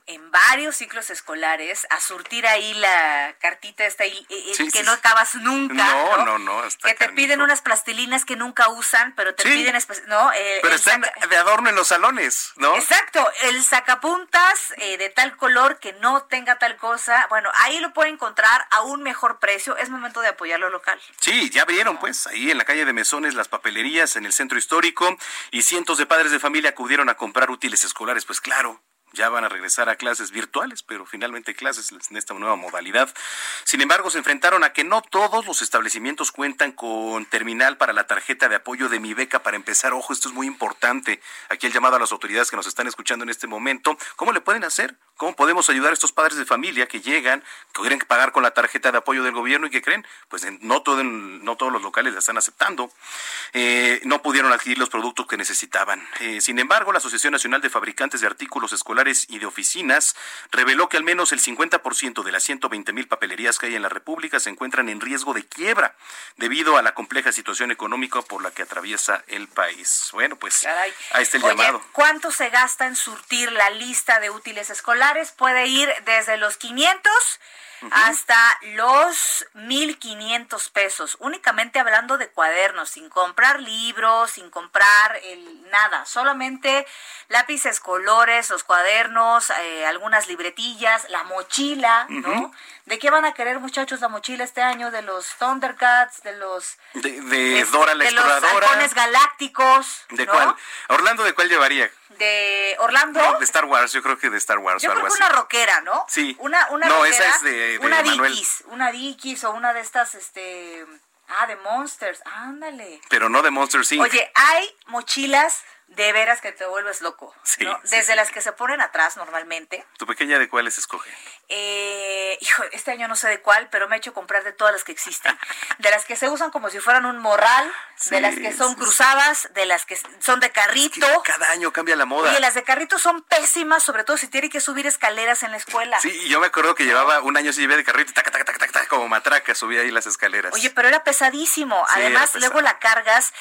en varios ciclos escolares a surtir ahí la cartita esta y- y- Sí, que sí, no acabas nunca. No, ¿no? no, no, está Que te piden unas plastilinas que nunca usan, pero te Sí. piden, ¿no? Eh, Pero están saca- de adorno en los salones, ¿no? Exacto, el sacapuntas eh, de tal color que no tenga tal cosa, bueno, ahí lo puede encontrar a un mejor precio, es momento de apoyar lo local. Sí, ya abrieron pues ahí en la calle de Mesones las papelerías en el centro histórico y cientos de padres de familia acudieron a comprar útiles escolares, pues claro. Ya van a regresar a clases virtuales, pero finalmente clases en esta nueva modalidad. Sin embargo, se enfrentaron a que no todos los establecimientos cuentan con terminal para la tarjeta de apoyo de mi beca para empezar. Ojo, esto es muy importante. Aquí el llamado a las autoridades que nos están escuchando en este momento. ¿Cómo le pueden hacer? ¿Cómo podemos ayudar a estos padres de familia que llegan, que quieren pagar con la tarjeta de apoyo del gobierno y que creen? Pues en- no, todo, no todos los locales la están aceptando. Eh, no pudieron adquirir los productos que necesitaban. Eh, sin embargo, la Asociación Nacional de Fabricantes de Artículos Escolares y de Oficinas reveló que al menos el 50% de las 120 mil papelerías que hay en la República se encuentran en riesgo de quiebra debido a la compleja situación económica por la que atraviesa el país. Bueno, pues ahí está el Oye, llamado. ¿cuánto se gasta en surtir la lista de útiles escolares? Puede ir desde los 500 hasta los 1500 pesos, únicamente hablando de cuadernos, sin comprar libros, sin comprar el, nada, solamente lápices, colores, los cuadernos, eh, algunas libretillas, la mochila, ¿no? ¿De qué van a querer muchachos la mochila este año? De los Thundercats, de los... De, Dora la de los Exploradora. halcones galácticos, ¿De ¿no? cuál? Orlando, ¿de cuál llevaría? De Orlando. No, de Star Wars, yo creo que de Star Wars Yo o creo algo que así. una rockera, ¿no? Sí. Una, una No, rockera, esa es de- de una Manuel. Dickies, una Dickies o una de estas, este, ah, de Monsters, ándale. Pero no de Monster Inc. Oye, hay mochilas de veras que te vuelves loco, Sí, ¿no? sí, Desde sí. las que se ponen atrás normalmente. ¿Tu pequeña de cuáles escoge? Eh, hijo, este año no sé de cuál, pero me he hecho comprar de todas las que existen. De las que se usan como si fueran un morral, de las que son cruzadas, de las que son de carrito. Cada año cambia la moda. Oye, las de carrito son pésimas, sobre todo si tiene que subir escaleras en la escuela. Sí, y yo me acuerdo que llevaba un año sí llevé de carrito, taca, taca, taca, taca, taca, como matraca, subía ahí las escaleras. Oye, pero era pesadísimo. Además, era luego la cargas.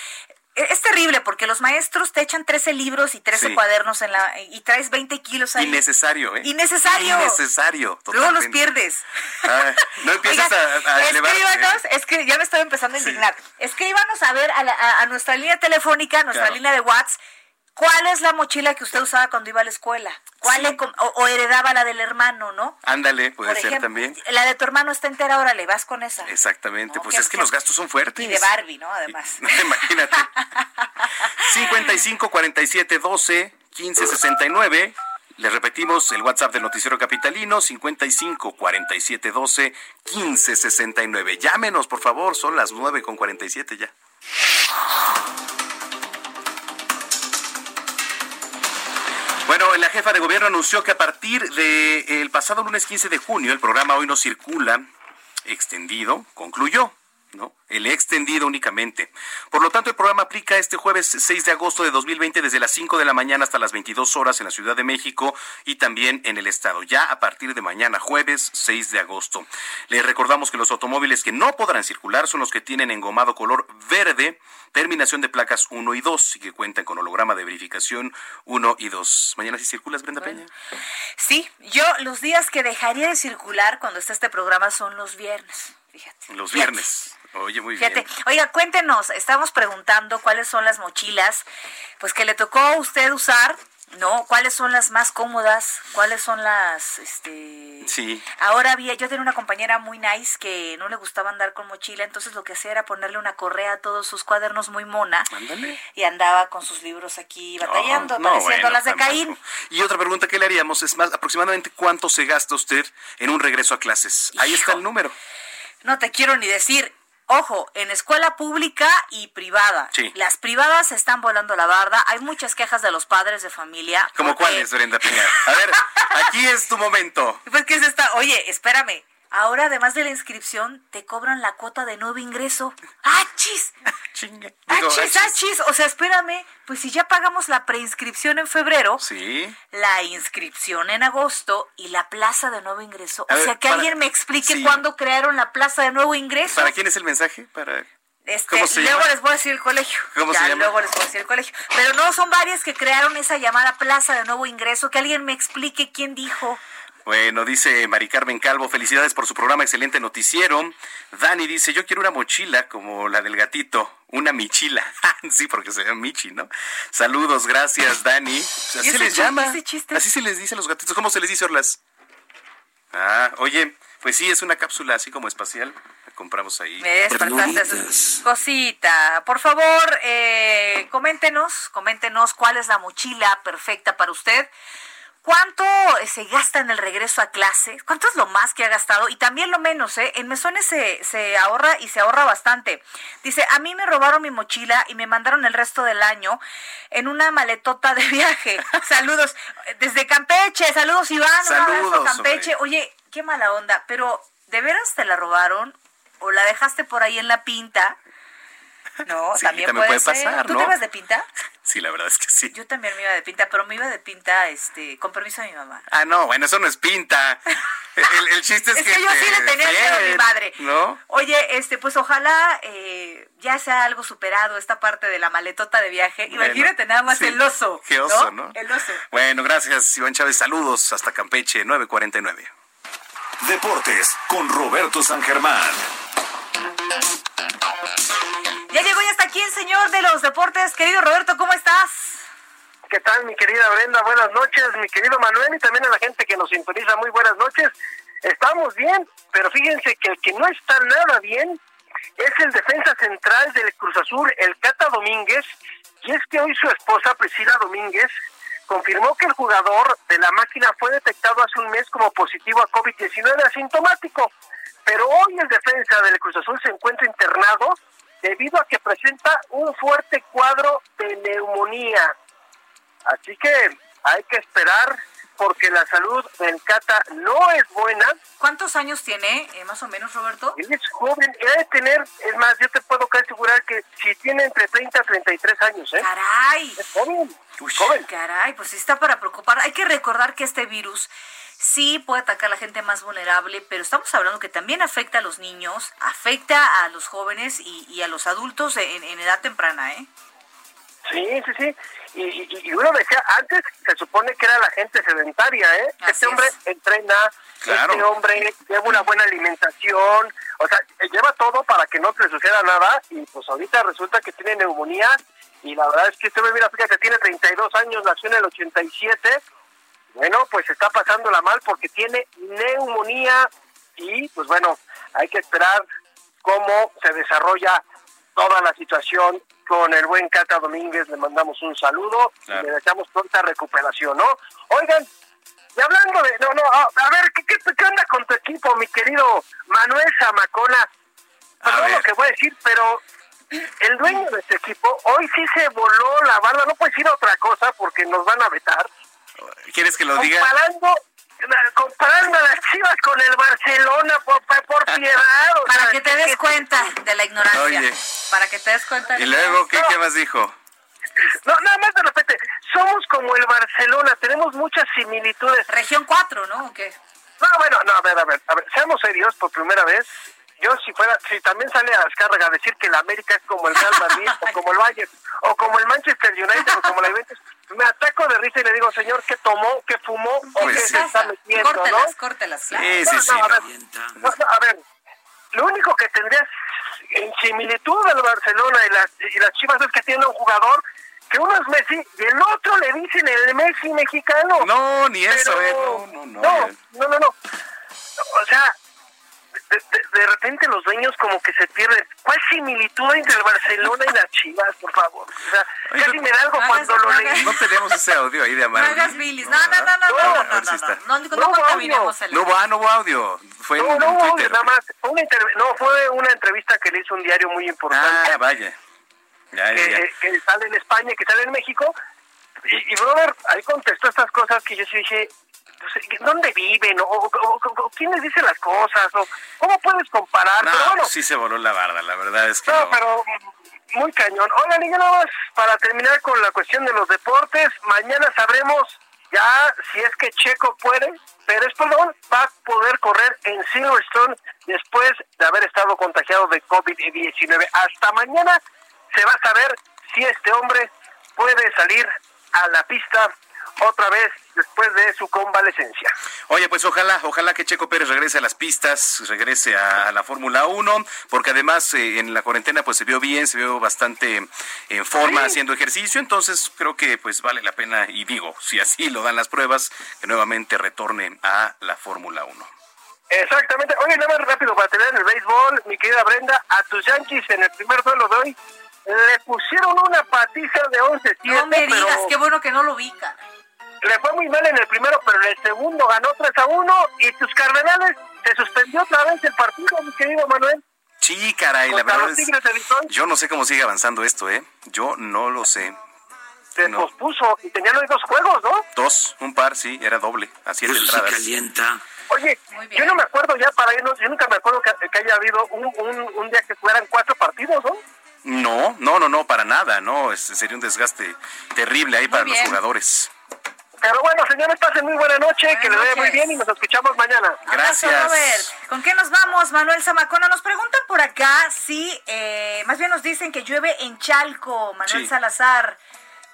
E- Es terrible porque los maestros te echan 13 libros y 13 Sí. cuadernos en la y traes 20 kilos ahí. Innecesario, ¿eh? Innecesario. Innecesario. Luego los totalmente. pierdes. Ay, no empiezas Oigan, a, a elevar. escríbanos, es que ya me estoy empezando a indignar. Escríbanos a ver a, la- a- a nuestra línea telefónica, a nuestra Claro. línea de WhatsApp, ¿cuál es la mochila que usted usaba cuando iba a la escuela? ¿Cuál le com- o, o heredaba la del hermano, no? Ándale, puede Por ser ejemplo, también. La de tu hermano está entera, ahora le vas con esa. Exactamente, pues qué- es que los gastos son fuertes. Y de Barbie, ¿no? Además. Imagínate. 55 47 12 15 69. Les repetimos el WhatsApp del Noticiero Capitalino, 55 47 12 15 69. Llámenos, por favor, son las 9 con 47 ya. Bueno, la jefa de gobierno anunció que a partir del pasado lunes 15 de junio, el programa Hoy no circula, extendido, concluyó. ¿No? El extendido únicamente. Por lo tanto, el programa aplica este jueves 6 de agosto de 2020 desde las 5 de la mañana hasta las 22 horas en la Ciudad de México y también en el estado. Ya a partir de mañana, jueves 6 de agosto. Les recordamos que los automóviles que no podrán circular son los que tienen engomado color verde, terminación de placas 1 y 2 y que cuentan con holograma de verificación 1 y 2. Mañana si circulas, Brenda Peña. Sí, yo los días que dejaría de circular cuando está este programa son los viernes. Fíjate. Los viernes. Oye, muy Fíjate, bien. oiga, cuéntenos, estamos preguntando cuáles son las mochilas, pues que le tocó a usted usar, ¿no? ¿Cuáles son las más cómodas? ¿Cuáles son las, este... Sí. Ahora había, yo tenía una compañera muy nice que no le gustaba andar con mochila, entonces lo que hacía era ponerle una correa a todos sus cuadernos muy mona Ándale. y andaba con sus libros aquí batallando, No, no, pareciendo bueno, las de tampoco. Caín. Y otra pregunta que le haríamos es más, aproximadamente cuánto se gasta usted en un regreso a clases. Ahí está el número. No te quiero ni decir. Ojo, en escuela pública y privada. Sí. Las privadas están volando la barda. Hay muchas quejas de los padres de familia. ¿Cómo porque- cuál es, Brenda Peña? A ver, aquí es tu momento. Pues que es esta, oye, espérame. Ahora además de la inscripción, te cobran la cuota de nuevo ingreso. ¡Achis! Chingue. ¡Achis, achis. achis! O sea, espérame, pues si ya pagamos la preinscripción en febrero, Sí. la inscripción en agosto y la plaza de nuevo ingreso. A o ver, sea, que para- alguien me explique sí. cuándo crearon la plaza de nuevo ingreso. ¿Para quién es el mensaje? Para Este, ¿Cómo se luego llama? les voy a decir el colegio. ¿Cómo ya, se llama? luego les voy a decir el colegio. Pero no, son varias que crearon esa llamada plaza de nuevo ingreso. Que alguien me explique quién dijo. Bueno, dice Mari Carmen Calvo, felicidades por su programa, excelente noticiero. Dani dice, yo quiero una mochila como la del gatito, una michila. sí, porque se llama Michi, ¿no? Saludos, gracias, Dani. Pues así se les llama. Así se les dice a los gatitos. ¿Cómo se les dice, Orlas? Ah, oye, pues sí, es una cápsula así como espacial. La compramos ahí. Cosita, por favor, eh, coméntenos, coméntenos cuál es la mochila perfecta para usted. ¿Cuánto eh, se gasta en el regreso a clase? ¿Cuánto es lo más que ha gastado? Y también lo menos, ¿eh? En mesones se, se ahorra y se ahorra bastante. Dice, a mí me robaron mi mochila y me mandaron el resto del año en una maletota de viaje. Saludos desde Campeche. Saludos, Iván. Un abrazo, Saludos, Campeche. Oye, qué mala onda. Pero, ¿de veras te la robaron? ¿O la dejaste por ahí en la pinta? No, Sí, también, también puede, puede ser. pasar, ¿Tú ¿no? te vas de pinta? Sí, la verdad es que sí. Yo también me iba de pinta, pero me iba de pinta, este, con permiso de mi mamá. Ah, no, bueno, eso no es pinta. El, el chiste es, Es que yo sí le tenía miedo a mi madre. ¿No? Oye, este, pues ojalá eh, ya sea algo superado esta parte de la maletota de viaje. Bueno, Imagínate nada más sí. el oso. Qué oso, ¿no? El oso. Bueno, gracias, Iván Chávez. Saludos hasta Campeche, 949. Deportes con Roberto San Germán. Ya llegó ya está aquí el señor de los deportes. Querido Roberto, ¿cómo estás? ¿Qué tal, mi querida Brenda? Buenas noches, mi querido Manuel y también a la gente que nos sintoniza. Muy buenas noches. Estamos bien, pero fíjense que el que no está nada bien es el defensa central del Cruz Azul, el Cata Domínguez. Y es que hoy su esposa, Priscila Domínguez, confirmó que el jugador de la máquina fue detectado hace un mes como positivo a COVID-19 asintomático. Pero hoy el defensa del Cruz Azul se encuentra internado debido a que presenta un fuerte cuadro de neumonía. Así que hay que esperar porque la salud del Cata no es buena. ¿Cuántos años tiene, eh, más o menos, Roberto? Él es joven, debe tener, es más, yo te puedo asegurar que si tiene entre 30 y 33 años, ¿eh? ¡Caray! Es joven, joven. Caray, pues está para preocupar. Hay que recordar que este virus sí puede atacar a la gente más vulnerable, pero estamos hablando que también afecta a los niños, afecta a los jóvenes y, y a los adultos en, en edad temprana, ¿eh? Sí, sí, sí. Y, y, y uno decía, antes se supone que era la gente sedentaria, ¿eh? este hombre entrena, Claro. este hombre lleva una buena alimentación, o sea, lleva todo para que no le suceda nada y pues ahorita resulta que tiene neumonía y la verdad es que este hombre, mira, fíjate, tiene 32 años, nació en el 87, bueno, pues está pasándola mal porque tiene neumonía y pues bueno, hay que esperar cómo se desarrolla toda la situación con el buen Cata Domínguez. Le mandamos un saludo Claro. y le deseamos pronta recuperación, ¿no? Oigan, y hablando de... No, no, a, a ver, ¿qué, qué, qué onda con tu equipo, mi querido Manuel Zamacona? Perdón lo que voy a decir, pero el dueño de este equipo hoy sí se voló la barda. No puedo decir otra cosa porque nos van a vetar. ¿Quieres que lo diga? Comparando, comparando a las chivas con el Barcelona, por, por, por piedad. o Para sea, que te des cuenta de la ignorancia. Oye. Para que te des cuenta. de Y la luego, ¿qué, ignorancia. qué más dijo? No, nada más de repente, somos como el Barcelona, tenemos muchas similitudes. Región 4, ¿no? ¿O qué? No, bueno, no, a ver, a ver, a ver, seamos serios por primera vez. Yo si fuera, si también sale a descarga a decir que la América es como el Real Madrid, o como el Bayern, o como el Manchester United, o como la Juventus, me ataco de risa y le digo, señor, ¿qué tomó, qué fumó, o Pues qué sí. se está metiendo, Córtelas, no? córtelas, claro. Sí, sí, No, sí. no, a ver, no, a ver, lo único que tendrías en similitud del Barcelona y las, y las Chivas es que tiene un jugador que uno es Messi y el otro le dicen el Messi mexicano. No, ni eso, Pero- ¿eh? No, no, no. No, no, no, no. O sea, de, de- de repente los dueños como que se pierden. ¿Cuál similitud entre el Barcelona y las Chivas, por favor? O sea, Oye, casi me da algo no cuando hagas- lo no leí. No tenemos ese audio ahí de No Amaro. hagas bilis. No, no, no, no, no, no, no, no, no, no, no, No, contaminemos el No hubo, ah, no hubo audio. Fue en, No, en no, no, Twitter. nada más. Fue una interv- no, fue una entrevista que le hizo un diario muy importante. Ah, vaya. Ya, ya, ya. que, que sale en España, que sale en México. Y, y brother, ahí contestó estas cosas que yo sí dije, dónde viven o, o, quién les dice las cosas o cómo puedes comparar. No, pero bueno, sí se voló la barda, la verdad es que no, no. pero muy cañón. Oigan, y ya nada más para terminar con la cuestión de los deportes, mañana sabremos ya si es que Checo puede, pero es perdón, va a poder correr en Silverstone después de haber estado contagiado de COVID-19. Hasta mañana se va a saber si este hombre puede salir a la pista otra vez después de su convalecencia. Oye, pues ojalá, ojalá que Checo Pérez regrese a las pistas, regrese a, la Fórmula 1, porque además eh, en la cuarentena pues se vio bien, se vio bastante en forma haciendo ejercicio, entonces creo que pues vale la pena, y digo, si así lo dan las pruebas, que nuevamente retorne a la Fórmula 1. Exactamente. Oye, nada más rápido para tener en el béisbol, mi querida Brenda, a tus Yankees en el primer duelo de hoy le pusieron una patiza de 11-7. No me digas, pero qué bueno que no lo ubica. Le fue muy mal en el primero, pero en el segundo ganó 3 a 1 y tus Cardenales se suspendió otra vez el partido, mi querido Manuel. Sí, caray, la verdad los es... Yo no sé cómo sigue avanzando esto, ¿eh? Yo no lo sé. Se No. pospuso y tenían hoy dos juegos, ¿no? Dos, un par, sí, era doble, a siete entradas. Oye, yo no me acuerdo ya para irnos, yo nunca me acuerdo que, que haya habido un, un, un día que fueran cuatro partidos, ¿no? No, no, no, no, para nada, no, es- sería un desgaste terrible ahí para los jugadores. Pero bueno, señores, pasen muy buena noche, que le vaya muy bien y nos escuchamos mañana. Abrazo, Robert. ¿Con qué nos vamos, Manuel Zamacona? Nos preguntan por acá si, eh, más bien nos dicen que llueve en Chalco, Manuel Sí. Salazar.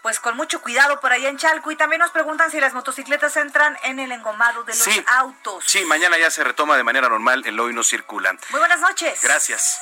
Pues con mucho cuidado por allá en Chalco. Y también nos preguntan si las motocicletas entran en el engomado de los Sí. autos. Sí, mañana ya se retoma de manera normal, el hoy no circulan. Muy buenas noches. Gracias.